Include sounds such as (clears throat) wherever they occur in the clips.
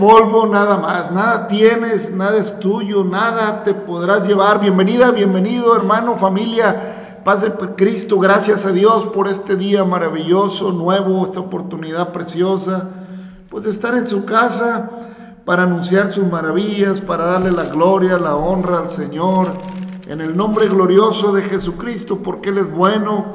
Polvo nada más, nada tienes, nada es tuyo, nada te podrás llevar. Bienvenida, bienvenido hermano, familia. Paz de Cristo, gracias a Dios por este día maravilloso, nuevo, esta oportunidad preciosa, pues de estar en su casa para anunciar sus maravillas, para darle la gloria, la honra al Señor, en el nombre glorioso de Jesucristo, porque Él es bueno,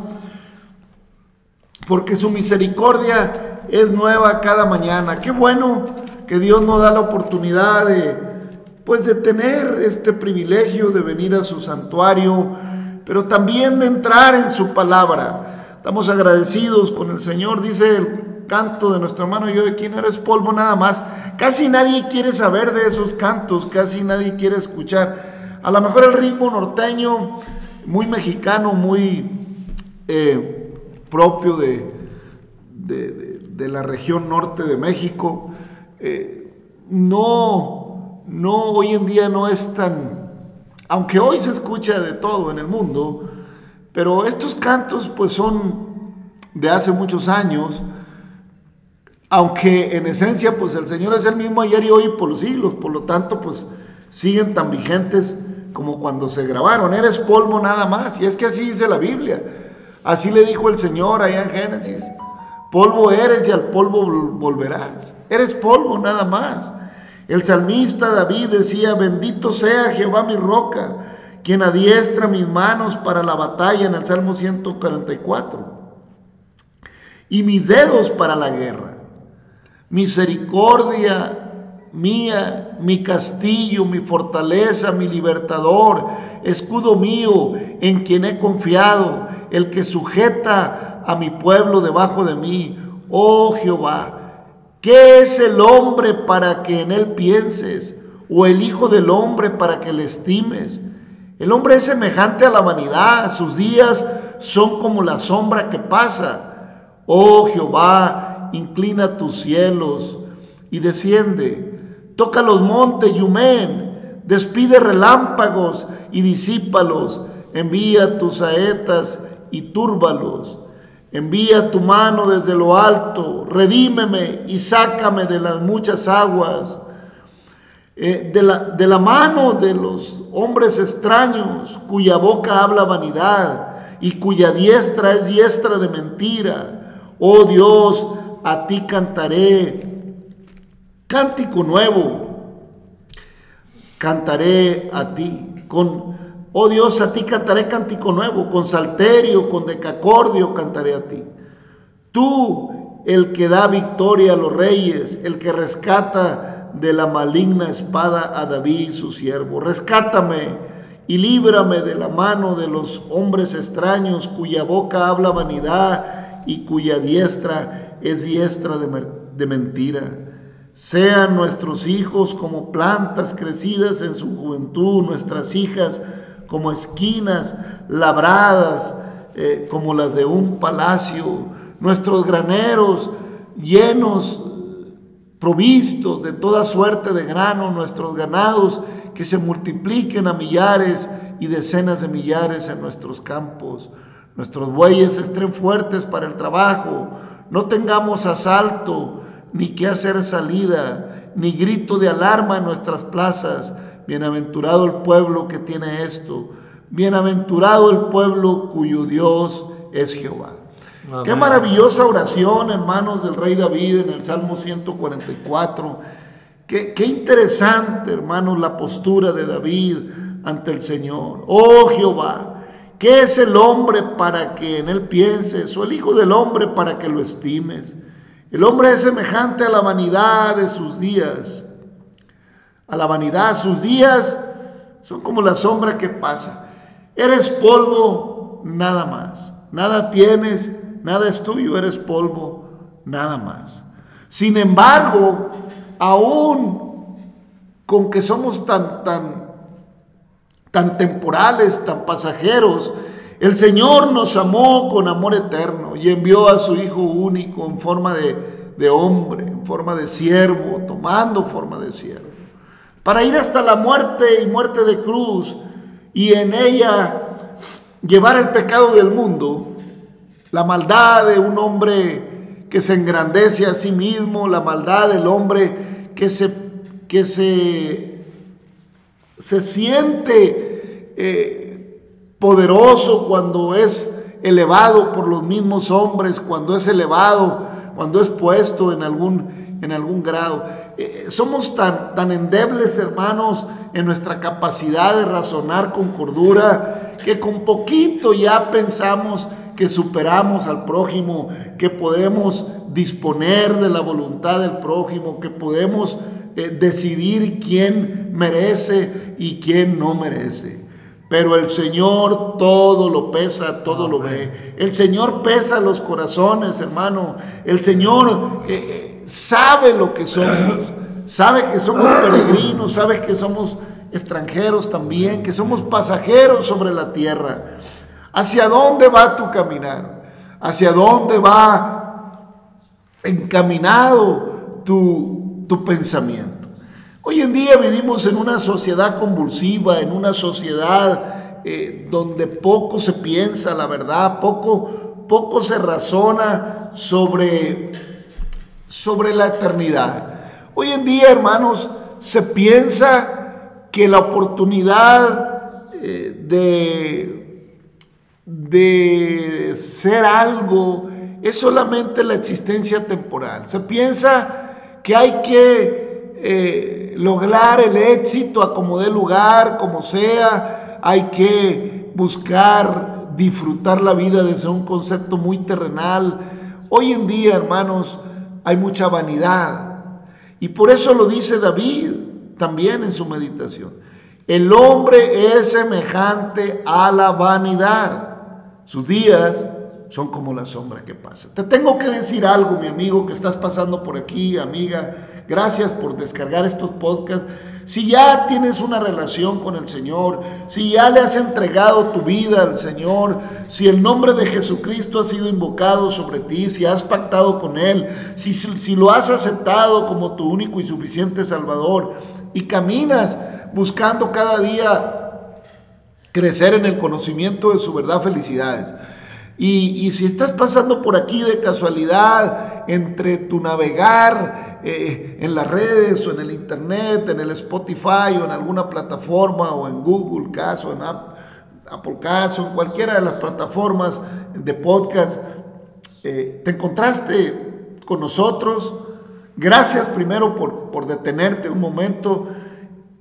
porque su misericordia es nueva cada mañana. Qué bueno que Dios nos da la oportunidad de, pues, de tener este privilegio de venir a su santuario, pero también de entrar en su palabra. Estamos agradecidos con el Señor, dice el canto de nuestro hermano yo aquí no eres polvo nada más. Casi nadie quiere saber de esos cantos, casi nadie quiere escuchar. A lo mejor el ritmo norteño, muy mexicano, muy eh, propio de, de, la región norte de México, eh, no, no, hoy en día no es tan, aunque hoy se escucha de todo en el mundo, pero estos cantos pues son de hace muchos años, aunque en esencia pues el Señor es el mismo ayer y hoy por los siglos, por lo tanto pues siguen tan vigentes como cuando se grabaron, eres polvo nada más, y es que así dice la Biblia, así le dijo el Señor allá en Génesis, Polvo eres y al polvo volverás. Eres polvo nada más. El salmista David decía, bendito sea Jehová mi roca, quien adiestra mis manos para la batalla en el Salmo 144. Y mis dedos para la guerra. Misericordia mía, mi castillo, mi fortaleza, mi libertador, escudo mío, en quien he confiado, el que sujeta a mi pueblo debajo de mí. Oh Jehová, ¿qué es el hombre para que en él pienses? ¿O el Hijo del hombre para que le estimes? El hombre es semejante a la vanidad, sus días son como la sombra que pasa. Oh Jehová, inclina tus cielos y desciende. Toca los montes y humen, despide relámpagos y disípalos. Envía tus saetas y túrbalos. Envía tu mano desde lo alto, redímeme y sácame de las muchas aguas, eh, de, la, de la mano de los hombres extraños cuya boca habla vanidad y cuya diestra es diestra de mentira. Oh Dios, a ti cantaré cántico nuevo, cantaré a ti con Oh Dios, a ti cantaré cántico nuevo, con salterio, con decacordio cantaré a ti. Tú, el que da victoria a los reyes, el que rescata de la maligna espada a David su siervo. Rescátame y líbrame de la mano de los hombres extraños cuya boca habla vanidad y cuya diestra es diestra de, de mentira. Sean nuestros hijos como plantas crecidas en su juventud, nuestras hijas como esquinas labradas, eh, como las de un palacio, nuestros graneros llenos, provistos de toda suerte de grano, nuestros ganados que se multipliquen a millares y decenas de millares en nuestros campos. Nuestros bueyes estén fuertes para el trabajo, no tengamos asalto, ni que hacer salida, ni grito de alarma en nuestras plazas, Bienaventurado el pueblo que tiene esto. Bienaventurado el pueblo cuyo Dios es Jehová. Qué maravillosa oración, hermanos del rey David en el Salmo 144. Qué, qué interesante, hermanos, la postura de David ante el Señor. Oh Jehová, ¿qué es el hombre para que en él pienses? ¿O el Hijo del hombre para que lo estimes? El hombre es semejante a la vanidad de sus días a la vanidad. Sus días son como la sombra que pasa. Eres polvo, nada más. Nada tienes, nada es tuyo, eres polvo, nada más. Sin embargo, aún con que somos tan, tan, tan temporales, tan pasajeros, el Señor nos amó con amor eterno y envió a su Hijo único en forma de, de hombre, en forma de siervo, tomando forma de siervo para ir hasta la muerte y muerte de cruz y en ella llevar el pecado del mundo, la maldad de un hombre que se engrandece a sí mismo, la maldad del hombre que se, que se, se siente eh, poderoso cuando es elevado por los mismos hombres, cuando es elevado, cuando es puesto en algún, en algún grado. Eh, somos tan, tan endebles, hermanos, en nuestra capacidad de razonar con cordura, que con poquito ya pensamos que superamos al prójimo, que podemos disponer de la voluntad del prójimo, que podemos eh, decidir quién merece y quién no merece. Pero el Señor todo lo pesa, todo lo ve. El Señor pesa los corazones, hermano. El Señor eh, eh, sabe lo que somos. Sabe que somos peregrinos, sabe que somos extranjeros también, que somos pasajeros sobre la tierra. ¿Hacia dónde va tu caminar? ¿Hacia dónde va encaminado tu, tu pensamiento? Hoy en día vivimos en una sociedad convulsiva, en una sociedad eh, donde poco se piensa, la verdad, poco, poco se razona sobre, sobre la eternidad. Hoy en día, hermanos, se piensa que la oportunidad eh, de de ser algo es solamente la existencia temporal. Se piensa que hay que eh, lograr el éxito a como dé lugar, como sea, hay que buscar disfrutar la vida desde un concepto muy terrenal. Hoy en día, hermanos, hay mucha vanidad. Y por eso lo dice David también en su meditación. El hombre es semejante a la vanidad. Sus días son como la sombra que pasa. Te tengo que decir algo, mi amigo, que estás pasando por aquí, amiga. Gracias por descargar estos podcasts. Si ya tienes una relación con el Señor, si ya le has entregado tu vida al Señor, si el nombre de Jesucristo ha sido invocado sobre ti, si has pactado con Él, si, si lo has aceptado como tu único y suficiente Salvador y caminas buscando cada día crecer en el conocimiento de su verdad, felicidades. Y, si estás pasando por aquí de casualidad entre tu navegar eh, en las redes o en el internet, en el Spotify o en alguna plataforma o en Google Caso, en Apple Caso, en cualquiera de las plataformas de podcast, eh, te encontraste con nosotros. Gracias primero por, por detenerte un momento.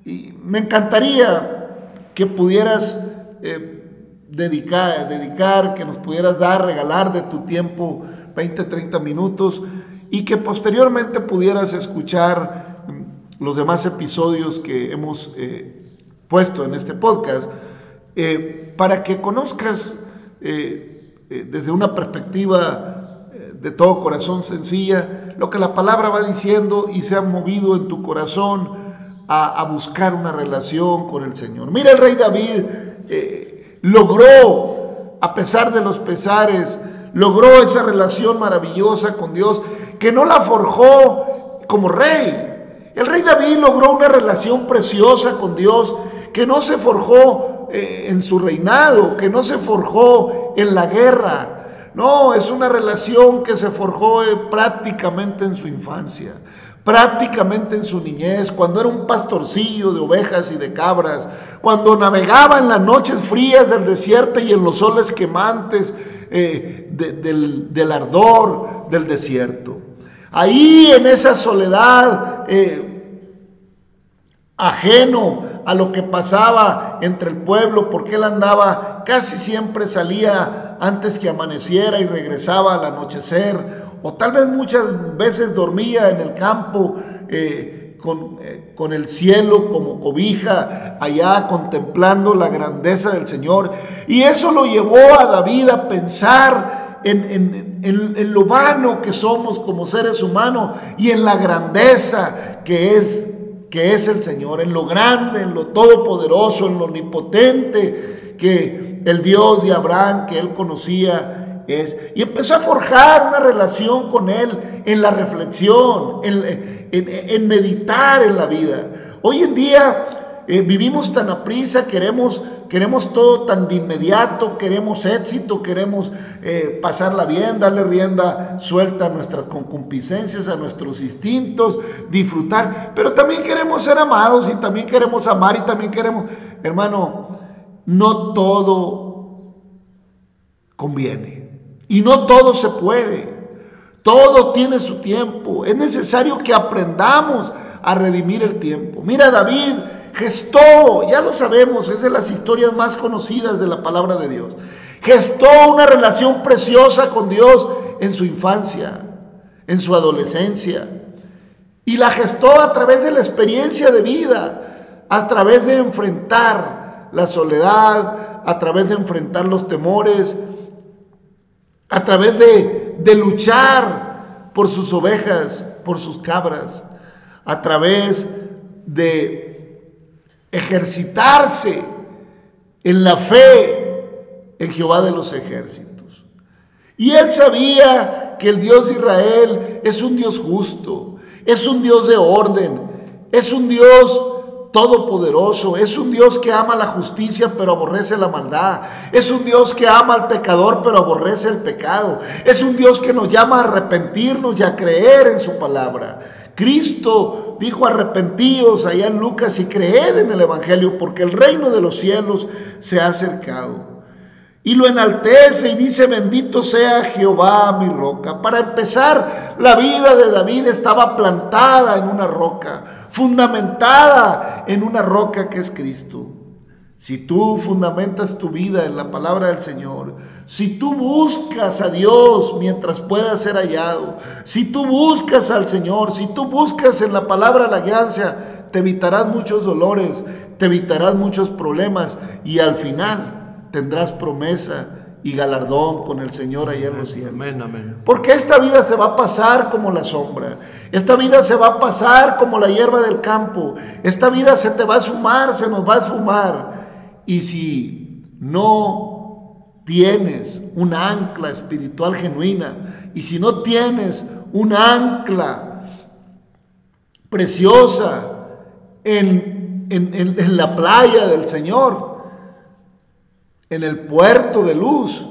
Y me encantaría que pudieras eh, dedicar, dedicar, que nos pudieras dar, regalar de tu tiempo 20, 30 minutos y que posteriormente pudieras escuchar mm, los demás episodios que hemos eh, puesto en este podcast eh, para que conozcas desde una perspectiva de todo corazón sencilla lo que la palabra va diciendo y se ha movido en tu corazón a, buscar una relación con el Señor. Mira, el rey David eh, logró, a pesar de los pesares, logró esa relación maravillosa con Dios, que no la forjó como rey. El rey David logró una relación preciosa con Dios que no se forjó eh, en su reinado, que no se forjó en la guerra. No, es una relación que se forjó eh, prácticamente en su infancia prácticamente en su niñez, cuando era un pastorcillo de ovejas y de cabras, cuando navegaba en las noches frías del desierto y en los soles quemantes eh, del, ardor del desierto. Ahí en esa soledad, eh, ajeno a lo que pasaba entre el pueblo, porque él andaba, casi siempre salía antes que amaneciera y regresaba al anochecer o tal vez muchas veces dormía en el campo eh, con, eh, con, el cielo como cobija, allá contemplando la grandeza del Señor. Y eso lo llevó a David a pensar en, en, lo vano que somos como seres humanos y en la grandeza que es, que es el Señor, en lo grande, en lo todopoderoso, en lo omnipotente que el Dios de Abraham que él conocía y empezó a forjar una relación con Él en la reflexión, en, meditar en la vida. Hoy en día eh, vivimos tan a prisa, queremos, queremos todo tan de inmediato, queremos éxito, queremos eh, pasarla bien, darle rienda suelta a nuestras concupiscencias, a nuestros instintos, disfrutar, pero también queremos ser amados y también queremos amar y también queremos, hermano, no todo conviene y no todo se puede. Todo tiene su tiempo. Es necesario que aprendamos a redimir el tiempo. Mira David, gestó, ya lo sabemos, es de las historias más conocidas de la palabra de Dios. Gestó una relación preciosa con Dios en su infancia, en su adolescencia. Y la gestó a través de la experiencia de vida, a través de enfrentar la soledad, a través de enfrentar los temores, a través de, de luchar por sus ovejas, por sus cabras, a través de ejercitarse en la fe en Jehová de los ejércitos. Y él sabía que el Dios de Israel es un Dios justo, es un Dios de orden, es un Dios todopoderoso, es un Dios que ama la justicia pero aborrece la maldad, es un Dios que ama al pecador pero aborrece el pecado, es un Dios que nos llama a arrepentirnos y a creer en su palabra. Cristo dijo arrepentíos allá en Lucas y creed en el Evangelio porque el reino de los cielos se ha acercado. Y lo enaltece y dice, bendito sea Jehová mi roca. Para empezar, la vida de David estaba plantada en una roca, fundamentada en una roca que es Cristo. Si tú fundamentas tu vida en la palabra del Señor, si tú buscas a Dios mientras pueda ser hallado, si tú buscas al Señor, si tú buscas en la palabra la guianza, te evitarás muchos dolores, te evitarás muchos problemas y al final tendrás promesa y galardón con el Señor allá en los cielos. Porque esta vida se va a pasar como la sombra. Esta vida se va a pasar como la hierba del campo. Esta vida se te va a sumar, se nos va a sumar. Y si no tienes un ancla espiritual genuina, y si no tienes un ancla preciosa en, en la playa del Señor, en el puerto de luz,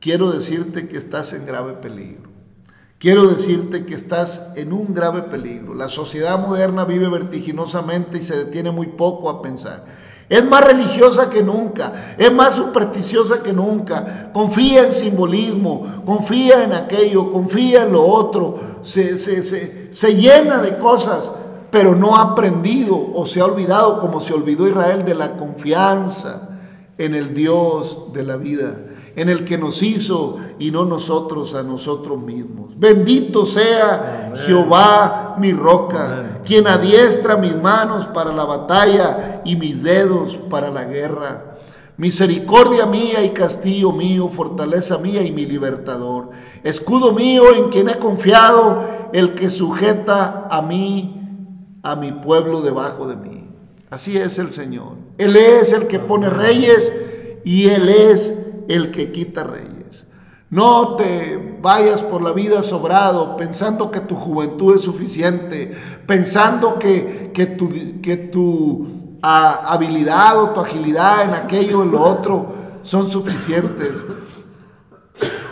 quiero decirte que estás en grave peligro. Quiero decirte que estás en un grave peligro. La sociedad moderna vive vertiginosamente y se detiene muy poco a pensar. Es más religiosa que nunca, es más supersticiosa que nunca. Confía en simbolismo, confía en aquello, confía en lo otro. Se, se, llena de cosas, pero no ha aprendido o se ha olvidado, como se olvidó Israel, de la confianza en el Dios de la vida en el que nos hizo y no nosotros a nosotros mismos. Bendito sea Jehová mi roca, quien adiestra mis manos para la batalla y mis dedos para la guerra. Misericordia mía y castillo mío, fortaleza mía y mi libertador. Escudo mío en quien he confiado, el que sujeta a mí, a mi pueblo debajo de mí. Así es el Señor. Él es el que pone reyes y Él es el que quita reyes. No te vayas por la vida sobrado pensando que tu juventud es suficiente, pensando que, que tu, que tu habilidad o tu agilidad en aquello o en lo otro son suficientes.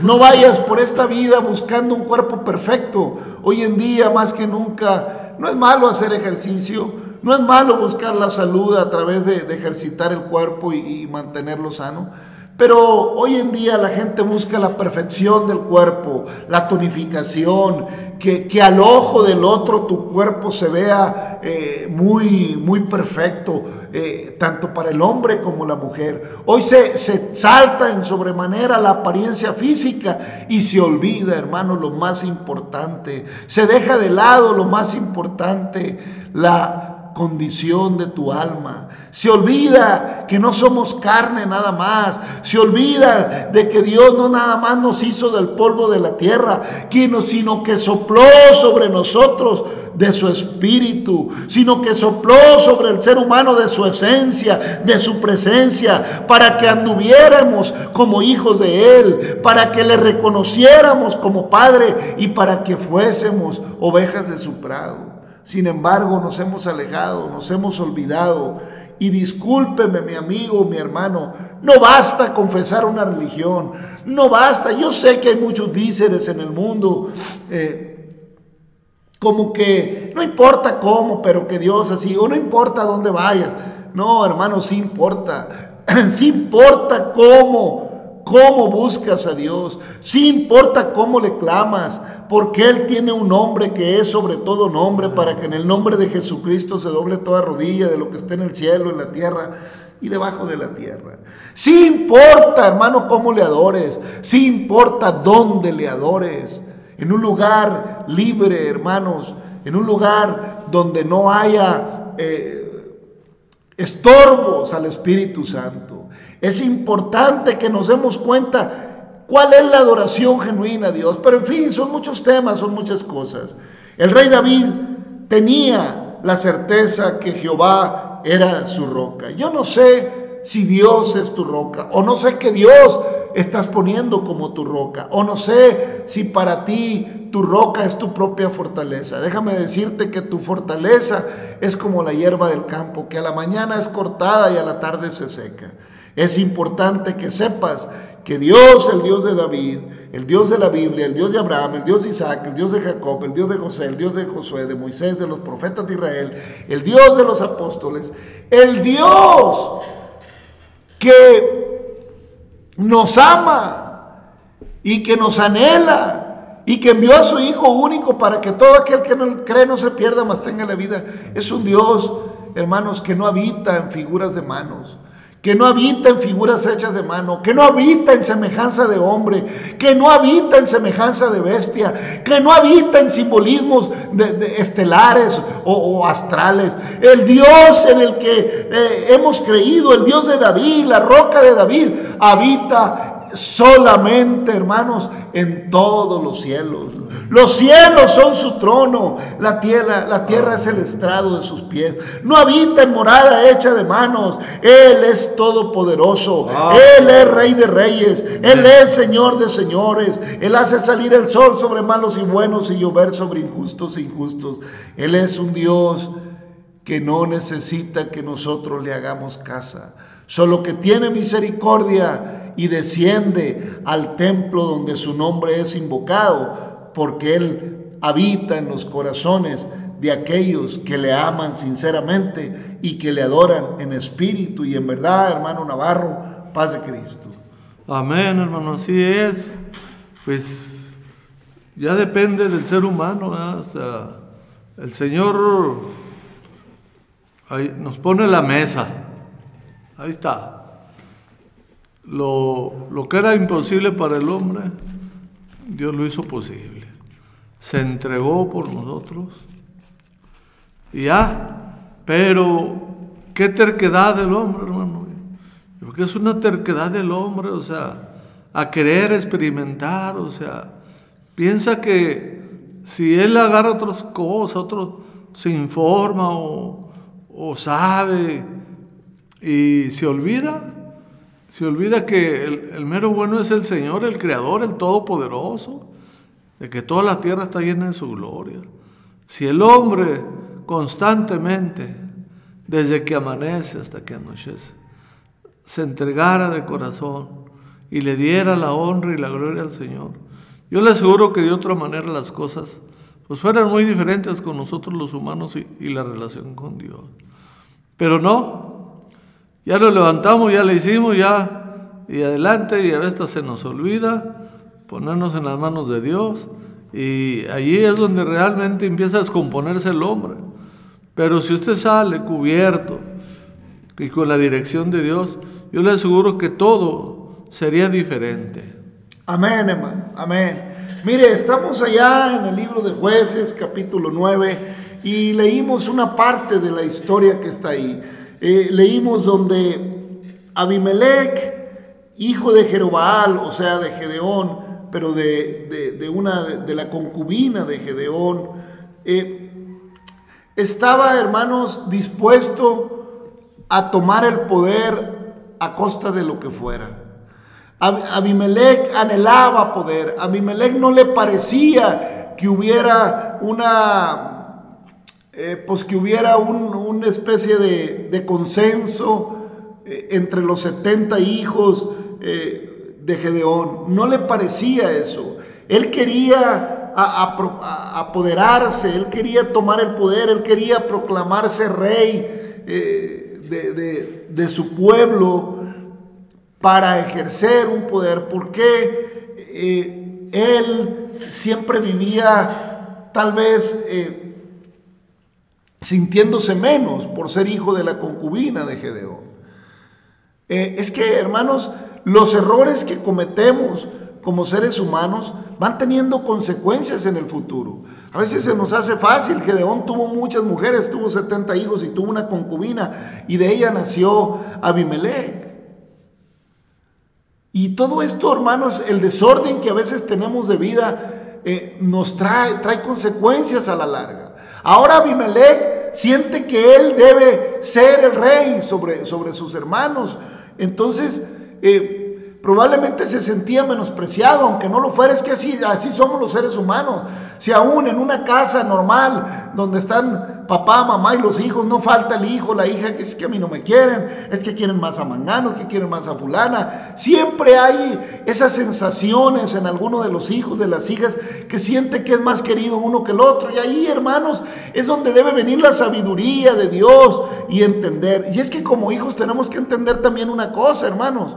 No vayas por esta vida buscando un cuerpo perfecto. Hoy en día, más que nunca, no es malo hacer ejercicio, no es malo buscar la salud a través de, ejercitar el cuerpo y mantenerlo sano. Pero hoy en día la gente busca la perfección del cuerpo, la tonificación, que, al ojo del otro tu cuerpo se vea eh, muy, muy perfecto, eh, tanto para el hombre como la mujer. Hoy se, se salta en sobremanera la apariencia física y se olvida, hermano, lo más importante. Se deja de lado lo más importante, la condición de tu alma. Se olvida que no somos carne nada más. Se olvida de que Dios no nada más nos hizo del polvo de la tierra, sino que sopló sobre nosotros de su espíritu, sino que sopló sobre el ser humano de su esencia, de su presencia, para que anduviéramos como hijos de Él, para que le reconociéramos como Padre y para que fuésemos ovejas de su prado. Sin embargo, nos hemos alejado, nos hemos olvidado Y discúlpeme, mi amigo, mi hermano, no basta confesar una religión, no basta. Yo sé que hay muchos díceres en el mundo, eh, como que no importa cómo, pero que Dios así, o no importa dónde vayas. No, hermano, sí importa, (clears throat) sí importa cómo cómo buscas a Dios, sí importa cómo le clamas, porque Él tiene un nombre que es sobre todo nombre, para que en el nombre de Jesucristo se doble toda rodilla de lo que está en el cielo, en la tierra y debajo de la tierra. Sí importa, hermano, cómo le adores, sí importa dónde le adores, en un lugar libre, hermanos, en un lugar donde no haya eh, estorbos al Espíritu Santo. Es importante que nos demos cuenta cuál es la adoración genuina a Dios. Pero en fin, son muchos temas, son muchas cosas. El rey David tenía la certeza que Jehová era su roca. Yo no sé si Dios es tu roca, o no sé qué Dios estás poniendo como tu roca, o no sé si para ti tu roca es tu propia fortaleza. Déjame decirte que tu fortaleza es como la hierba del campo, que a la mañana es cortada y a la tarde se seca. Es importante que sepas que Dios, el Dios de David, el Dios de la Biblia, el Dios de Abraham, el Dios de Isaac, el Dios de Jacob, el Dios de José, el Dios de Josué, de Moisés, de los profetas de Israel, el Dios de los apóstoles, el Dios que nos ama y que nos anhela y que envió a su Hijo único para que todo aquel que no cree no se pierda, mas tenga la vida. Es un Dios, hermanos, que no habita en figuras de manos que no habita en figuras hechas de mano, que no habita en semejanza de hombre, que no habita en semejanza de bestia, que no habita en simbolismos de, estelares o, astrales. El Dios en el que eh, hemos creído, el Dios de David, la roca de David, habita solamente, hermanos, en todos los cielos. Los cielos son su trono, la tierra, la tierra es el estrado de sus pies. No habita en morada hecha de manos. Él es todopoderoso. Él es rey de reyes. Él es señor de señores. Él hace salir el sol sobre malos y buenos y llover sobre injustos e injustos. Él es un Dios que no necesita que nosotros le hagamos casa. Solo que tiene misericordia y desciende al templo donde su nombre es invocado porque Él habita en los corazones de aquellos que le aman sinceramente y que le adoran en espíritu y en verdad, hermano Navarro, paz de Cristo. Amén, hermano, así es. Pues ya depende del ser humano, o sea, el Señor nos pone la mesa, ahí está. Lo, lo que era imposible para el hombre, Dios lo hizo posible se entregó por nosotros. Y ya, pero qué terquedad del hombre, hermano. Porque es una terquedad del hombre, o sea, a querer experimentar, o sea, piensa que si él agarra otras cosas, otro se informa o, o sabe y se olvida, se olvida que el, mero bueno es el Señor, el Creador, el Todopoderoso de que toda la tierra está llena de su gloria. Si el hombre constantemente, desde que amanece hasta que anochece, se entregara de corazón y le diera la honra y la gloria al Señor, yo le aseguro que de otra manera las cosas pues fueran muy diferentes con nosotros los humanos y la relación con Dios. Pero no, ya lo levantamos, ya le hicimos, ya y adelante y a veces se nos olvida ponernos en las manos de Dios y allí es donde realmente empieza a descomponerse el hombre. Pero si usted sale cubierto y con la dirección de Dios, yo le aseguro que todo sería diferente. Amén, hermano, amén. Mire, estamos allá en el libro de jueces, capítulo 9, y leímos una parte de la historia que está ahí. Eh, leímos donde Abimelech, hijo de Jerobal, o sea, de Gedeón, pero de, una, de, la concubina de Gedeón. Eh, estaba, hermanos, dispuesto a tomar el poder a costa de lo que fuera. Abimelech anhelaba poder. Abimelech no le parecía que hubiera una eh, pues que hubiera una especie de, consenso eh, entre los 70 hijos de Gedeón. No le parecía eso. Él quería apoderarse, él quería tomar el poder, él quería proclamarse rey de, su pueblo para ejercer un poder, porque eh, él siempre vivía tal vez eh, sintiéndose menos por ser hijo de la concubina de Gedeón. Eh, es que, hermanos, los errores que cometemos como seres humanos van teniendo consecuencias en el futuro. A veces se nos hace fácil. Gedeón tuvo muchas mujeres, tuvo 70 hijos y tuvo una concubina y de ella nació Abimelech. Y todo esto, hermanos, el desorden que a veces tenemos de vida eh, nos trae, trae consecuencias a la larga. Ahora Abimelech siente que él debe ser el rey sobre, sobre sus hermanos. Entonces, eh, probablemente se sentía menospreciado, aunque no lo fuera, es que así, así somos los seres humanos. Si aún en una casa normal, donde están papá, mamá y los hijos, no falta el hijo, la hija, que es que a mí no me quieren, es que quieren más a Mangano, que quieren más a fulana. Siempre hay esas sensaciones en alguno de los hijos, de las hijas, que siente que es más querido uno que el otro. Y ahí, hermanos, es donde debe venir la sabiduría de Dios y entender. Y es que como hijos tenemos que entender también una cosa, hermanos.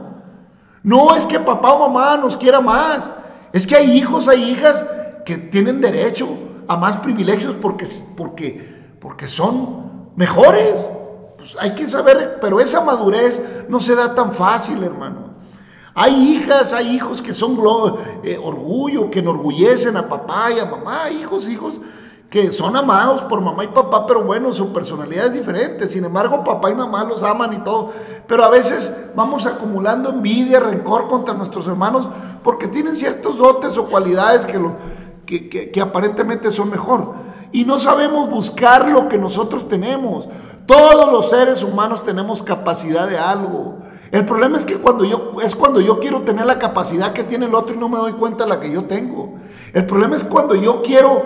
No es que papá o mamá nos quiera más. Es que hay hijos, hay hijas que tienen derecho a más privilegios porque, porque, porque son mejores. Pues hay que saber, pero esa madurez no se da tan fácil, hermano. Hay hijas, hay hijos que son eh, orgullo, que enorgullecen a papá y a mamá, hijos, hijos que son amados por mamá y papá, pero bueno, su personalidad es diferente. Sin embargo, papá y mamá los aman y todo. Pero a veces vamos acumulando envidia, rencor contra nuestros hermanos porque tienen ciertos dotes o cualidades que, lo, que, aparentemente son mejor. Y no sabemos buscar lo que nosotros tenemos. Todos los seres humanos tenemos capacidad de algo. El problema es que cuando yo es cuando yo quiero tener la capacidad que tiene el otro y no me doy cuenta de la que yo tengo. El problema es cuando yo quiero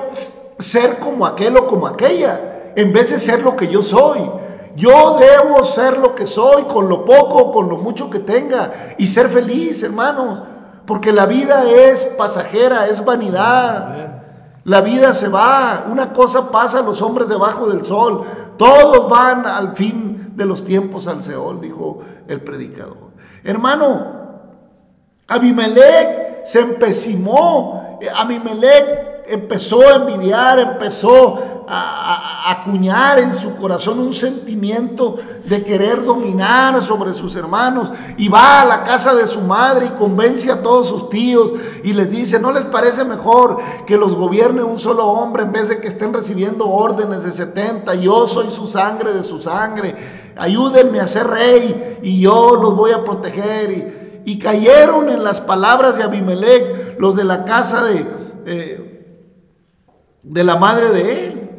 ser como aquel o como aquella, en vez de ser lo que yo soy. Yo debo ser lo que soy, con lo poco o con lo mucho que tenga, y ser feliz, hermanos, porque la vida es pasajera, es vanidad. La vida se va, una cosa pasa a los hombres debajo del sol, todos van al fin de los tiempos al Seol, dijo el predicador. Hermano, Abimelech se empecinó, Abimelech empezó a envidiar, empezó a, acuñar en su corazón un sentimiento de querer dominar sobre sus hermanos y va a la casa de su madre y convence a todos sus tíos y les dice, ¿no les parece mejor que los gobierne un solo hombre en vez de que estén recibiendo órdenes de 70? Yo soy su sangre de su sangre, ayúdenme a ser rey y yo los voy a proteger. Y, cayeron en las palabras de Abimelech los de la casa de de la madre de él.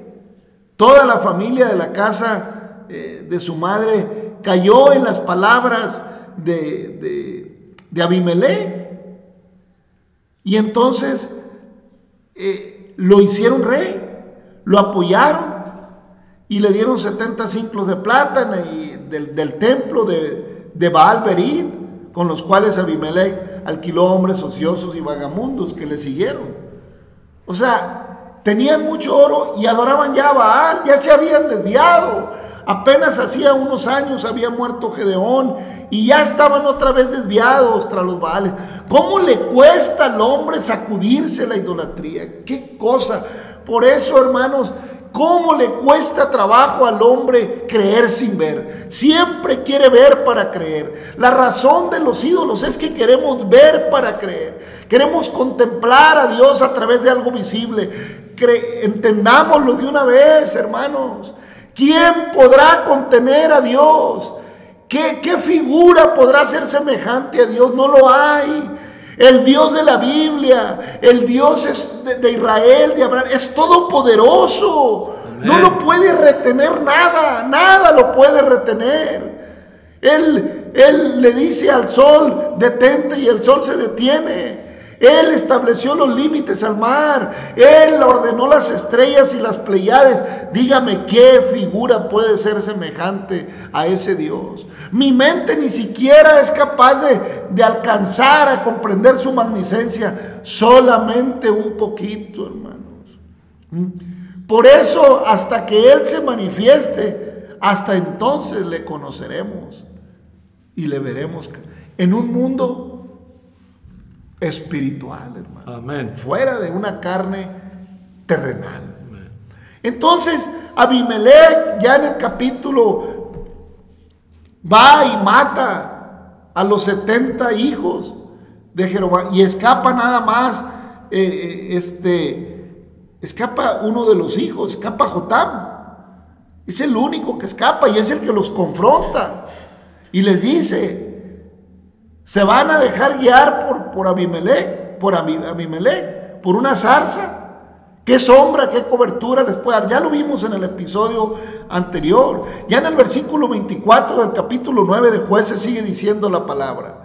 Toda la familia de la casa eh, de su madre cayó en las palabras de, de, Abimelech. Y entonces eh, lo hicieron rey, lo apoyaron y le dieron 70 ciclos de plata del, del, templo de, de Baal Berit, con los cuales Abimelech alquiló hombres ociosos y vagamundos que le siguieron. O sea, Tenían mucho oro y adoraban ya a Baal, ya se habían desviado. Apenas hacía unos años había muerto Gedeón y ya estaban otra vez desviados tras los Baales. ¿Cómo le cuesta al hombre sacudirse la idolatría? ¿Qué cosa? Por eso, hermanos, ¿Cómo le cuesta trabajo al hombre creer sin ver? Siempre quiere ver para creer. La razón de los ídolos es que queremos ver para creer. Queremos contemplar a Dios a través de algo visible entendámoslo de una vez, hermanos. ¿Quién podrá contener a Dios? ¿Qué, ¿Qué, figura podrá ser semejante a Dios? No lo hay. El Dios de la Biblia, el Dios es de, Israel, de Abraham, es todopoderoso. No lo puede retener nada, nada lo puede retener. Él, él le dice al sol, detente y el sol se detiene. Él estableció los límites al mar. Él ordenó las estrellas y las pleiades. Dígame qué figura puede ser semejante a ese Dios. Mi mente ni siquiera es capaz de, de alcanzar a comprender su magnificencia. Solamente un poquito, hermanos. ¿Mm? Por eso, hasta que Él se manifieste, hasta entonces le conoceremos y le veremos en un mundo espiritual, hermano. Amén. Fuera de una carne terrenal. Entonces, Abimelech ya en el capítulo va y mata a los 70 hijos de Jeroboam y escapa nada más, eh, eh, este, escapa uno de los hijos, escapa Jotam. Es el único que escapa y es el que los confronta y les dice, se van a dejar guiar por, por Abimelech, por Abimelech, por una zarza. ¿Qué sombra, qué cobertura les puede dar? Ya lo vimos en el episodio anterior. Ya en el versículo 24 del capítulo 9 de jueces sigue diciendo la palabra.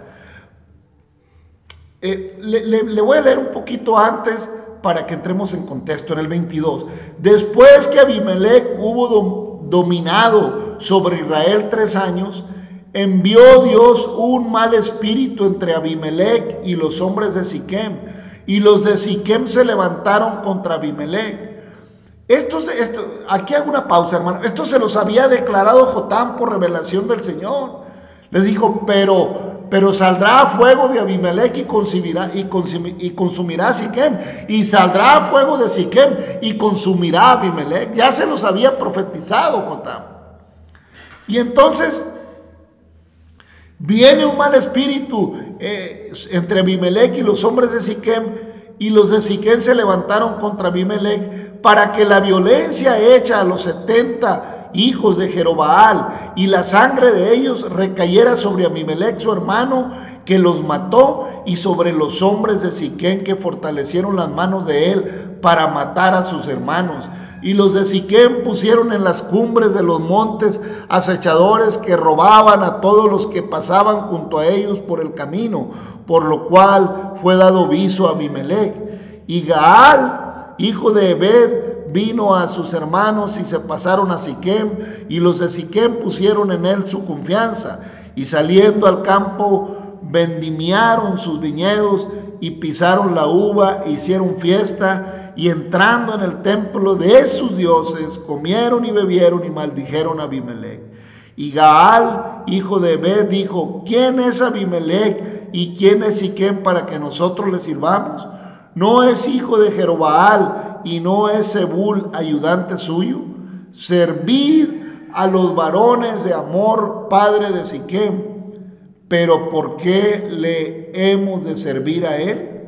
Eh, le, voy a leer un poquito antes para que entremos en contexto en el 22. Después que Abimelech hubo dominado sobre Israel tres años, envió Dios un mal espíritu entre Abimelech y los hombres de Siquem, y los de Siquem se levantaron contra Abimelech. Esto, esto, aquí hago una pausa, hermano. Esto se los había declarado Jotán por revelación del Señor. Les dijo, pero, pero saldrá fuego de Abimelech y consumirá, y, y consumirá a Siquem. Y saldrá fuego de Siquem y consumirá a Abimelech. Ya se los había profetizado Jotán. Y entonces Viene un mal espíritu eh, entre Abimelech y los hombres de Siquem, y los de Siquem se levantaron contra Abimelech para que la violencia hecha a los 70 hijos de Jerobaal y la sangre de ellos recayera sobre Abimelech su hermano que los mató y sobre los hombres de Siquem que fortalecieron las manos de él para matar a sus hermanos. Y los de Siquem pusieron en las cumbres de los montes acechadores que robaban a todos los que pasaban junto a ellos por el camino, por lo cual fue dado viso a Abimelech. Y Gaal, hijo de Ebed, vino a sus hermanos y se pasaron a Siquem, y los de Siquem pusieron en él su confianza, y saliendo al campo vendimiaron sus viñedos y pisaron la uva, e hicieron fiesta, y entrando en el templo de sus dioses, comieron y bebieron y maldijeron a Abimelech. Y Gaal, hijo de Ebed, dijo, ¿quién es Abimelech y quién es Siquem para que nosotros le sirvamos? ¿No es hijo de Jerobaal y no es Zebul ayudante suyo? Servir a los varones de amor, padre de Siquem. Pero ¿por qué le hemos de servir a él?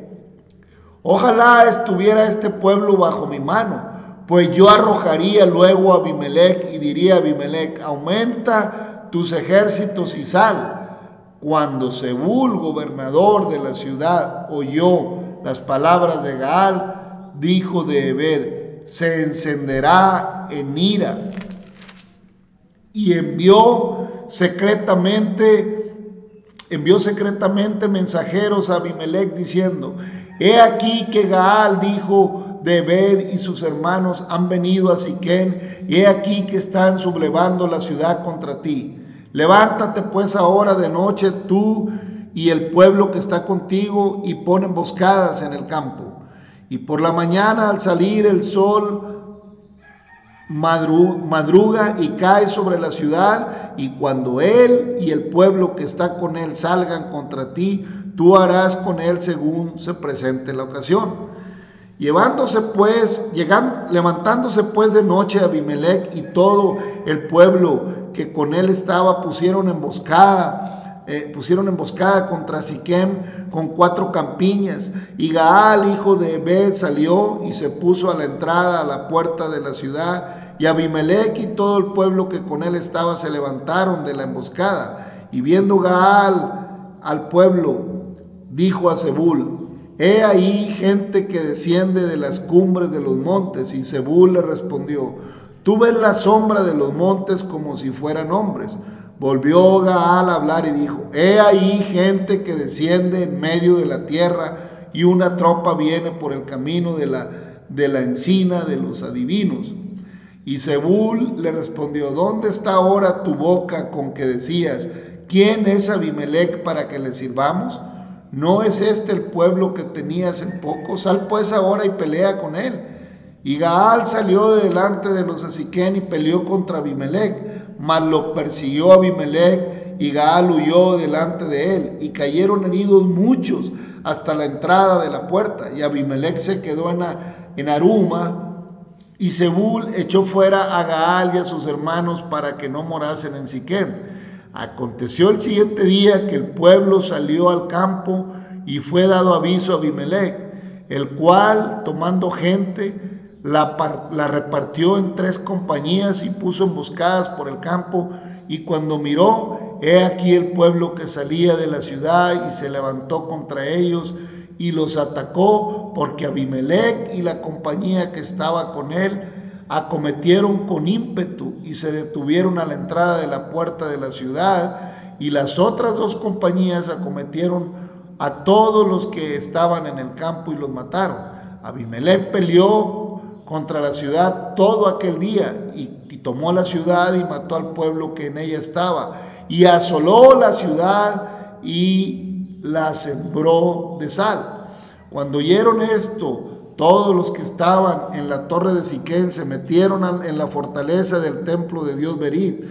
Ojalá estuviera este pueblo bajo mi mano, pues yo arrojaría luego a Abimelech y diría a Abimelech, aumenta tus ejércitos y sal. Cuando Sebul, gobernador de la ciudad, oyó las palabras de Gaal, dijo de Ebed, se encenderá en ira. Y envió secretamente, envió secretamente mensajeros a Abimelech diciendo, He aquí que Gaal dijo de Ebed y sus hermanos han venido a Siquén, y he aquí que están sublevando la ciudad contra ti. Levántate pues ahora de noche tú y el pueblo que está contigo y pon emboscadas en el campo. Y por la mañana al salir el sol madruga y cae sobre la ciudad, y cuando él y el pueblo que está con él salgan contra ti, tú harás con él según se presente la ocasión. Llevándose pues, levantándose pues de noche Abimelech y todo el pueblo que con él estaba pusieron emboscada, eh, pusieron emboscada contra Siquem con cuatro campiñas. Y Gaal, hijo de Ebed, salió y se puso a la entrada a la puerta de la ciudad. Y Abimelech y todo el pueblo que con él estaba se levantaron de la emboscada. Y viendo Gaal al pueblo dijo a Zebul, he ahí gente que desciende de las cumbres de los montes. Y Zebul le respondió, tú ves la sombra de los montes como si fueran hombres. Volvió Gaal a hablar y dijo, he ahí gente que desciende en medio de la tierra y una tropa viene por el camino de la, de la encina de los adivinos. Y Zebul le respondió, ¿dónde está ahora tu boca con que decías, ¿quién es Abimelech para que le sirvamos? ¿No es este el pueblo que tenías en poco? Sal pues ahora y pelea con él. Y Gaal salió de delante de los de Siquén y peleó contra Abimelech, mas lo persiguió Abimelech y Gaal huyó delante de él y cayeron heridos muchos hasta la entrada de la puerta y Abimelech se quedó en, en Aruma y Zebul echó fuera a Gaal y a sus hermanos para que no morasen en Siquem. Aconteció el siguiente día que el pueblo salió al campo y fue dado aviso a Abimelech, el cual, tomando gente, la, repartió en tres compañías y puso emboscadas por el campo. Y cuando miró, he aquí el pueblo que salía de la ciudad y se levantó contra ellos y los atacó porque Abimelech y la compañía que estaba con él acometieron con ímpetu y se detuvieron a la entrada de la puerta de la ciudad y las otras dos compañías acometieron a todos los que estaban en el campo y los mataron. Abimelech peleó contra la ciudad todo aquel día y, tomó la ciudad y mató al pueblo que en ella estaba y asoló la ciudad y la sembró de sal. Cuando oyeron esto, todos los que estaban en la torre de Siquén se metieron en la fortaleza del templo de Dios Berit.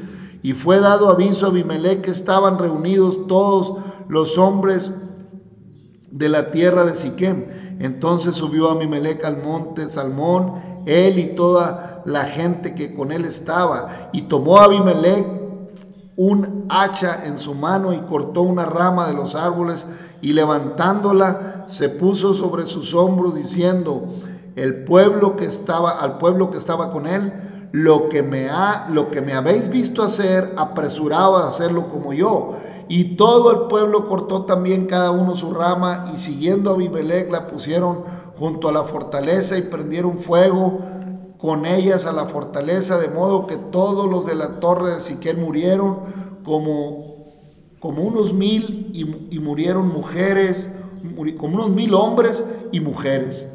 Y fue dado aviso a Abimelech que estaban reunidos todos los hombres de la tierra de Siquem. Entonces subió Abimelech al monte Salmón, él y toda la gente que con él estaba. Y tomó Abimelech un hacha en su mano y cortó una rama de los árboles y levantándola se puso sobre sus hombros diciendo, el pueblo que estaba al pueblo que estaba con él, lo que me ha lo que me habéis visto hacer, apresurado a hacerlo como yo. Y todo el pueblo cortó también cada uno su rama y siguiendo a Abimelech la pusieron junto a la fortaleza y prendieron fuego con ellas a la fortaleza, de modo que todos los de la torre de Siquén murieron como, como unos mil y, murieron mujeres, como unos mil hombres y mujeres.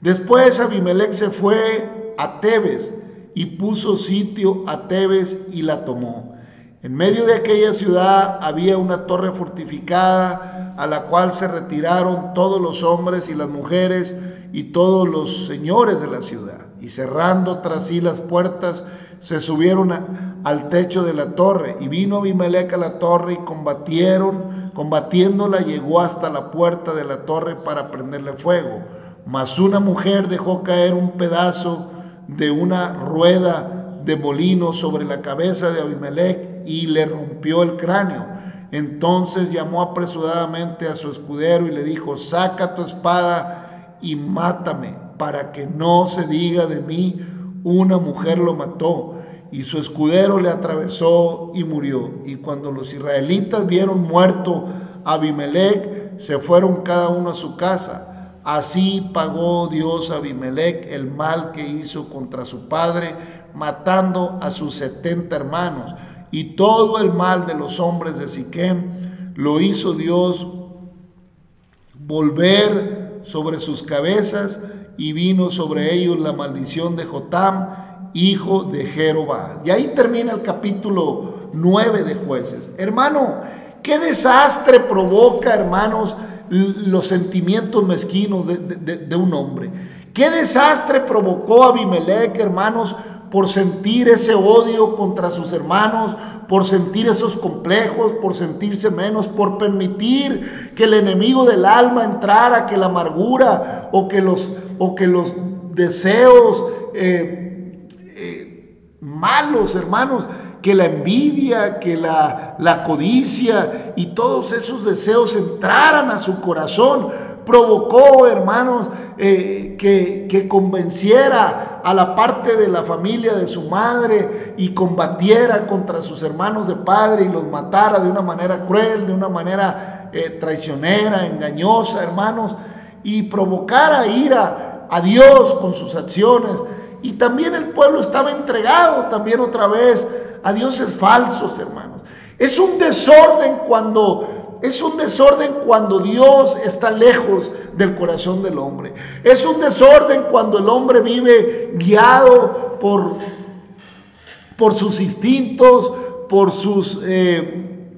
Después Abimelech se fue a Tebes y puso sitio a Tebes y la tomó. En medio de aquella ciudad había una torre fortificada a la cual se retiraron todos los hombres y las mujeres y todos los señores de la ciudad. Y cerrando tras sí las puertas, se subieron al techo de la torre. Y vino Abimelech a la torre y combatieron, combatiéndola llegó hasta la puerta de la torre para prenderle fuego. Mas una mujer dejó caer un pedazo de una rueda de molino sobre la cabeza de Abimelech y le rompió el cráneo. Entonces llamó apresuradamente a su escudero y le dijo, saca tu espada y mátame, para que no se diga de mí, una mujer lo mató. Y su escudero le atravesó y murió. Y cuando los israelitas vieron muerto a Abimelech, se fueron cada uno a su casa. Así pagó Dios a Abimelech el mal que hizo contra su padre, matando a sus setenta hermanos. Y todo el mal de los hombres de Siquem lo hizo Dios volver sobre sus cabezas y vino sobre ellos la maldición de Jotam, hijo de Jerobal. Y ahí termina el capítulo 9 de jueces. Hermano, qué desastre provoca, hermanos, los sentimientos mezquinos de, de un hombre. Qué desastre provocó Abimelech, hermanos, por sentir ese odio contra sus hermanos, por sentir esos complejos, por sentirse menos, por permitir que el enemigo del alma entrara, que la amargura o que los, o que los deseos eh, eh, malos, hermanos, que la envidia, que la, la codicia y todos esos deseos entraran a su corazón provocó, hermanos, eh, que, que, convenciera a la parte de la familia de su madre y combatiera contra sus hermanos de padre y los matara de una manera cruel, de una manera eh, traicionera, engañosa, hermanos, y provocara ira a Dios con sus acciones. Y también el pueblo estaba entregado también otra vez a dioses falsos, hermanos. Es un desorden cuando es un desorden cuando Dios está lejos del corazón del hombre. Es un desorden cuando el hombre vive guiado por, por sus instintos, por sus eh,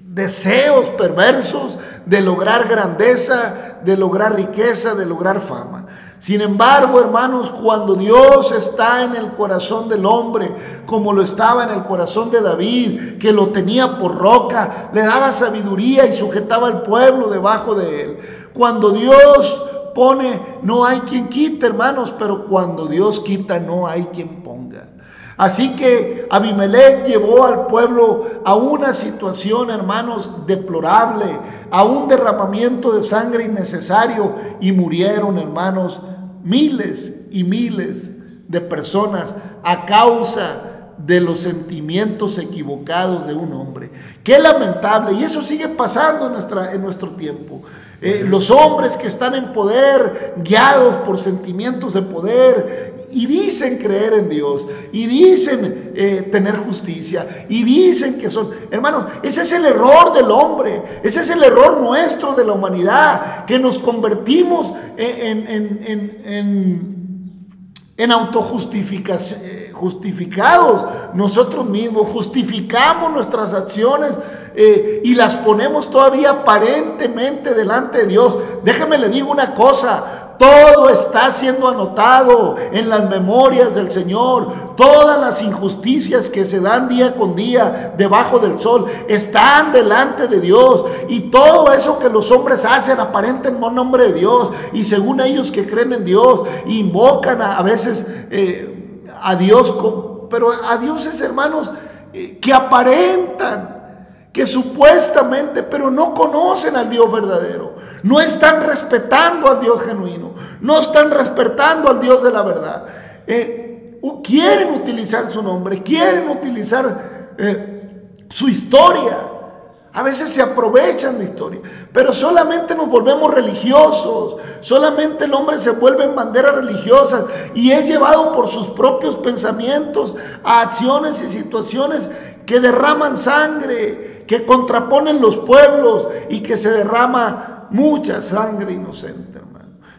deseos perversos de lograr grandeza, de lograr riqueza, de lograr fama. Sin embargo, hermanos, cuando Dios está en el corazón del hombre, como lo estaba en el corazón de David, que lo tenía por roca, le daba sabiduría y sujetaba al pueblo debajo de él. Cuando Dios pone, no hay quien quite, hermanos, pero cuando Dios quita, no hay quien ponga. Así que Abimelech llevó al pueblo a una situación, hermanos, deplorable, a un derramamiento de sangre innecesario y murieron, hermanos, miles y miles de personas a causa de los sentimientos equivocados de un hombre. Qué lamentable, y eso sigue pasando en, nuestra, en nuestro tiempo. Eh, los hombres que están en poder, guiados por sentimientos de poder, y dicen creer en Dios, y dicen eh, tener justicia, y dicen que son, hermanos, ese es el error del hombre, ese es el error nuestro de la humanidad, que nos convertimos en, en, en, en, en autojustificados nosotros mismos, justificamos nuestras acciones eh, y las ponemos todavía aparentemente delante de Dios. Déjeme le digo una cosa, todo está siendo anotado en las memorias del Señor. Todas las injusticias que se dan día con día debajo del sol están delante de Dios. Y todo eso que los hombres hacen aparente en nombre de Dios. Y según ellos que creen en Dios, invocan a, veces eh, a Dios, pero a dioses hermanos eh, que aparentan que supuestamente, pero no conocen al Dios verdadero. No están respetando al Dios genuino. No están respetando al Dios de la verdad. Eh, quieren utilizar su nombre, quieren utilizar eh, su historia. A veces se aprovechan de historia, pero solamente nos volvemos religiosos, solamente el hombre se vuelve en banderas religiosas y es llevado por sus propios pensamientos a acciones y situaciones que derraman sangre, que contraponen los pueblos y que se derrama mucha sangre inocente.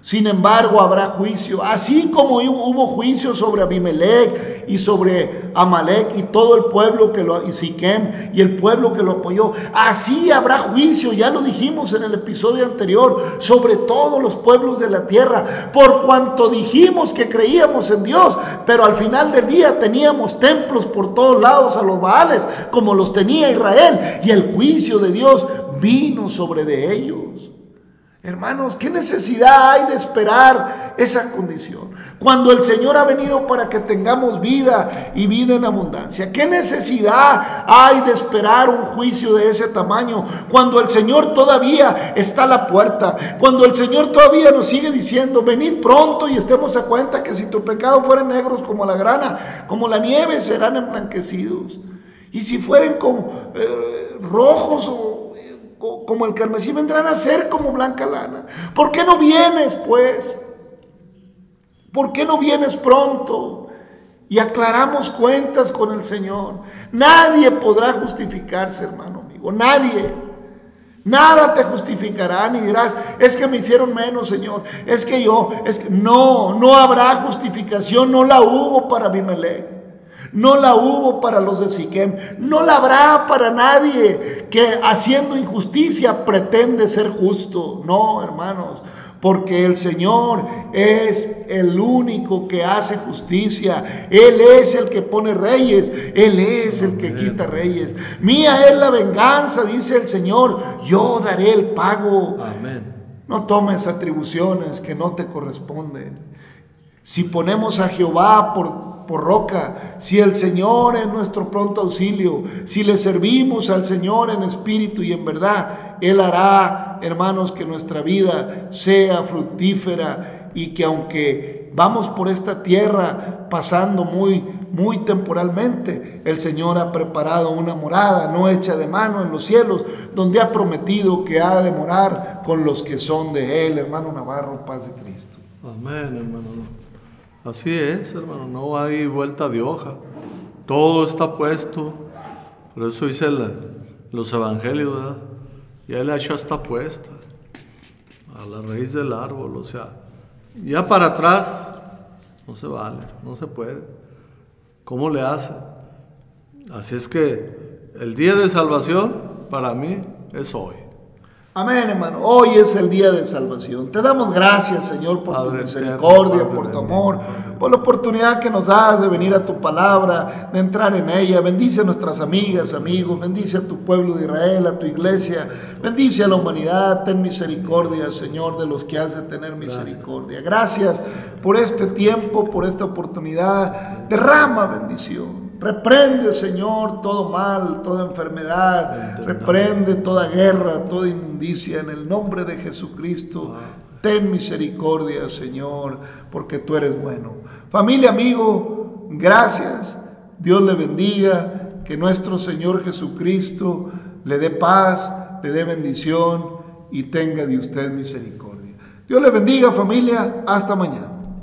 Sin embargo, habrá juicio, así como hubo juicio sobre Abimelech y sobre Amalek y todo el pueblo que lo y Siquem y el pueblo que lo apoyó. Así habrá juicio, ya lo dijimos en el episodio anterior, sobre todos los pueblos de la tierra, por cuanto dijimos que creíamos en Dios, pero al final del día teníamos templos por todos lados a los Baales, como los tenía Israel, y el juicio de Dios vino sobre de ellos. Hermanos, ¿qué necesidad hay de esperar esa condición? Cuando el Señor ha venido para que tengamos vida y vida en abundancia. ¿Qué necesidad hay de esperar un juicio de ese tamaño? Cuando el Señor todavía está a la puerta. Cuando el Señor todavía nos sigue diciendo, venid pronto y estemos a cuenta que si tu pecado fueren negros como la grana, como la nieve, serán emblanquecidos. Y si fueren con eh, rojos o como el carmesí vendrán a ser como blanca lana. ¿Por qué no vienes, pues? ¿Por qué no vienes pronto? Y aclaramos cuentas con el Señor. Nadie podrá justificarse, hermano amigo. Nadie. Nada te justificará ni dirás, es que me hicieron menos, Señor. Es que yo, es que no, no habrá justificación, no la hubo para Abimelech. No la hubo para los de Siquem. No la habrá para nadie que haciendo injusticia pretende ser justo. No, hermanos. Porque el Señor es el único que hace justicia. Él es el que pone reyes. Él es el que quita reyes. Mía es la venganza, dice el Señor. Yo daré el pago. No tomes atribuciones que no te corresponden. Si ponemos a Jehová por por roca, si el Señor es nuestro pronto auxilio, si le servimos al Señor en espíritu y en verdad, Él hará, hermanos, que nuestra vida sea fructífera y que aunque vamos por esta tierra pasando muy, muy temporalmente, el Señor ha preparado una morada no hecha de mano en los cielos, donde ha prometido que ha de morar con los que son de Él, hermano Navarro, paz de Cristo. Amén, hermano. Así es, hermano, no hay vuelta de hoja. Todo está puesto. Por eso dice los evangelios, y ahí la hacha está puesta a la raíz del árbol, o sea, ya para atrás no se vale, no se puede. ¿Cómo le hace? Así es que el día de salvación para mí es hoy. Amén, hermano. Hoy es el día de salvación. Te damos gracias, Señor, por tu misericordia, por tu amor, por la oportunidad que nos das de venir a tu palabra, de entrar en ella. Bendice a nuestras amigas, amigos. Bendice a tu pueblo de Israel, a tu iglesia. Bendice a la humanidad. Ten misericordia, Señor, de los que has de tener misericordia. Gracias por este tiempo, por esta oportunidad. Derrama bendición. Reprende, Señor, todo mal, toda enfermedad. Reprende toda guerra, toda inmundicia en el nombre de Jesucristo. Ten misericordia, Señor, porque tú eres bueno. Familia, amigo, gracias. Dios le bendiga. Que nuestro Señor Jesucristo le dé paz, le dé bendición y tenga de usted misericordia. Dios le bendiga, familia. Hasta mañana.